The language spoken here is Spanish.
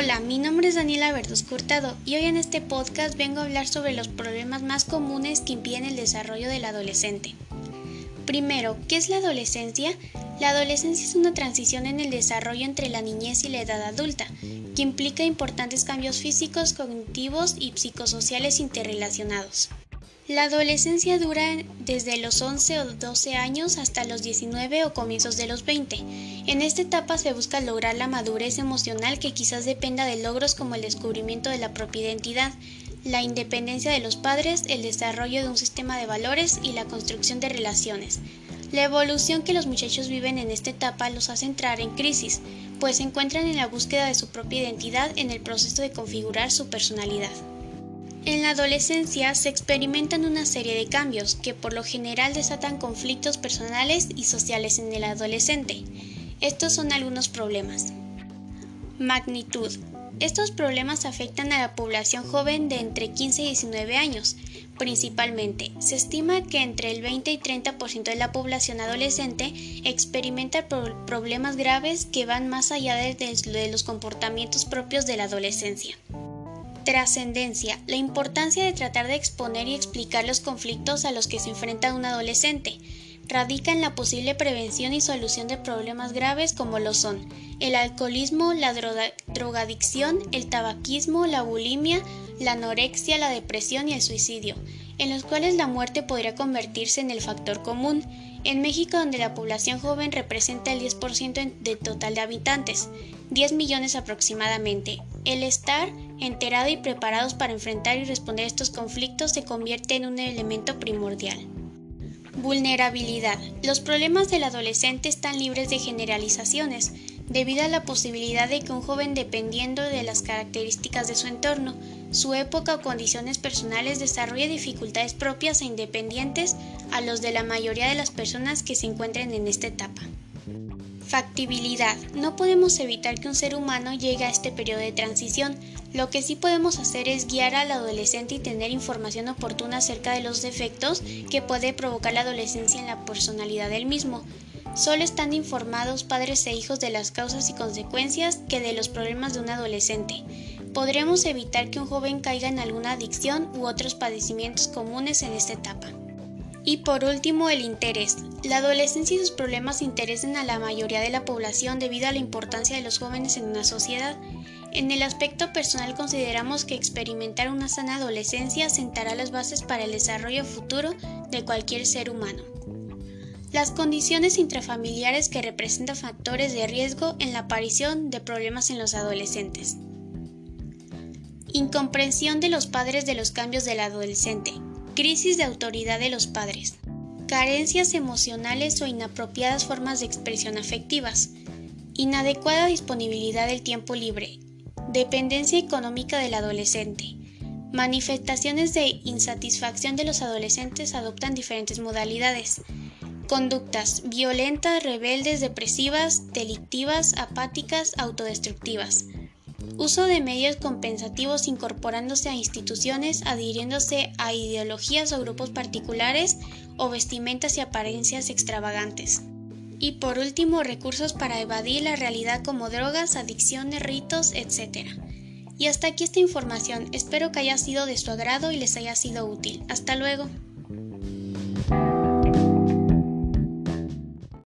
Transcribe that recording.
Hola, mi nombre es Daniela Verduz Curtado y hoy en este podcast vengo a hablar sobre los problemas más comunes que impiden el desarrollo del adolescente. Primero, ¿qué es la adolescencia? La adolescencia es una transición en el desarrollo entre la niñez y la edad adulta, que implica importantes cambios físicos, cognitivos y psicosociales interrelacionados. La adolescencia dura desde los 11 o 12 años hasta los 19 o comienzos de los 20. En esta etapa se busca lograr la madurez emocional que quizás dependa de logros como el descubrimiento de la propia identidad, la independencia de los padres, el desarrollo de un sistema de valores y la construcción de relaciones. La evolución que los muchachos viven en esta etapa los hace entrar en crisis, pues se encuentran en la búsqueda de su propia identidad en el proceso de configurar su personalidad. En la adolescencia se experimentan una serie de cambios que por lo general desatan conflictos personales y sociales en el adolescente. Estos son algunos problemas. Magnitud. Estos problemas afectan a la población joven de entre 15 y 19 años. Principalmente, se estima que entre el 20 y 30% de la población adolescente experimenta problemas graves que van más allá de los comportamientos propios de la adolescencia. Trascendencia. La importancia de tratar de exponer y explicar los conflictos a los que se enfrenta un adolescente radica en la posible prevención y solución de problemas graves como lo son el alcoholismo, la drogadicción, el tabaquismo, la bulimia, la anorexia, la depresión y el suicidio, en los cuales la muerte podría convertirse en el factor común. En México, donde la población joven representa el 10% de total de habitantes, 10 millones aproximadamente, el estar enterado y preparados para enfrentar y responder estos conflictos se convierte en un elemento primordial. Vulnerabilidad. Los problemas del adolescente están libres de generalizaciones, debido a la posibilidad de que un joven, dependiendo de las características de su entorno, su época o condiciones personales, desarrolle dificultades propias e independientes a los de la mayoría de las personas que se encuentren en esta etapa. Factibilidad. No podemos evitar que un ser humano llegue a este periodo de transición. Lo que sí podemos hacer es guiar al adolescente y tener información oportuna acerca de los defectos que puede provocar la adolescencia en la personalidad del mismo. Solo están informados padres e hijos de las causas y consecuencias que de los problemas de un adolescente. Podremos evitar que un joven caiga en alguna adicción u otros padecimientos comunes en esta etapa. Y por último, el interés. La adolescencia y sus problemas interesan a la mayoría de la población debido a la importancia de los jóvenes en una sociedad. En el aspecto personal consideramos que experimentar una sana adolescencia sentará las bases para el desarrollo futuro de cualquier ser humano. Las condiciones intrafamiliares que representan factores de riesgo en la aparición de problemas en los adolescentes. Incomprensión de los padres de los cambios del adolescente. Crisis de autoridad de los padres. Carencias emocionales o inapropiadas formas de expresión afectivas. Inadecuada disponibilidad del tiempo libre. Dependencia económica del adolescente. Manifestaciones de insatisfacción de los adolescentes adoptan diferentes modalidades. Conductas violentas, rebeldes, depresivas, delictivas, apáticas, autodestructivas. Uso de medios compensativos incorporándose a instituciones, adhiriéndose a ideologías o grupos particulares o vestimentas y apariencias extravagantes. Y por último, recursos para evadir la realidad como drogas, adicciones, ritos, etc. Y hasta aquí esta información, espero que haya sido de su agrado y les haya sido útil. Hasta luego.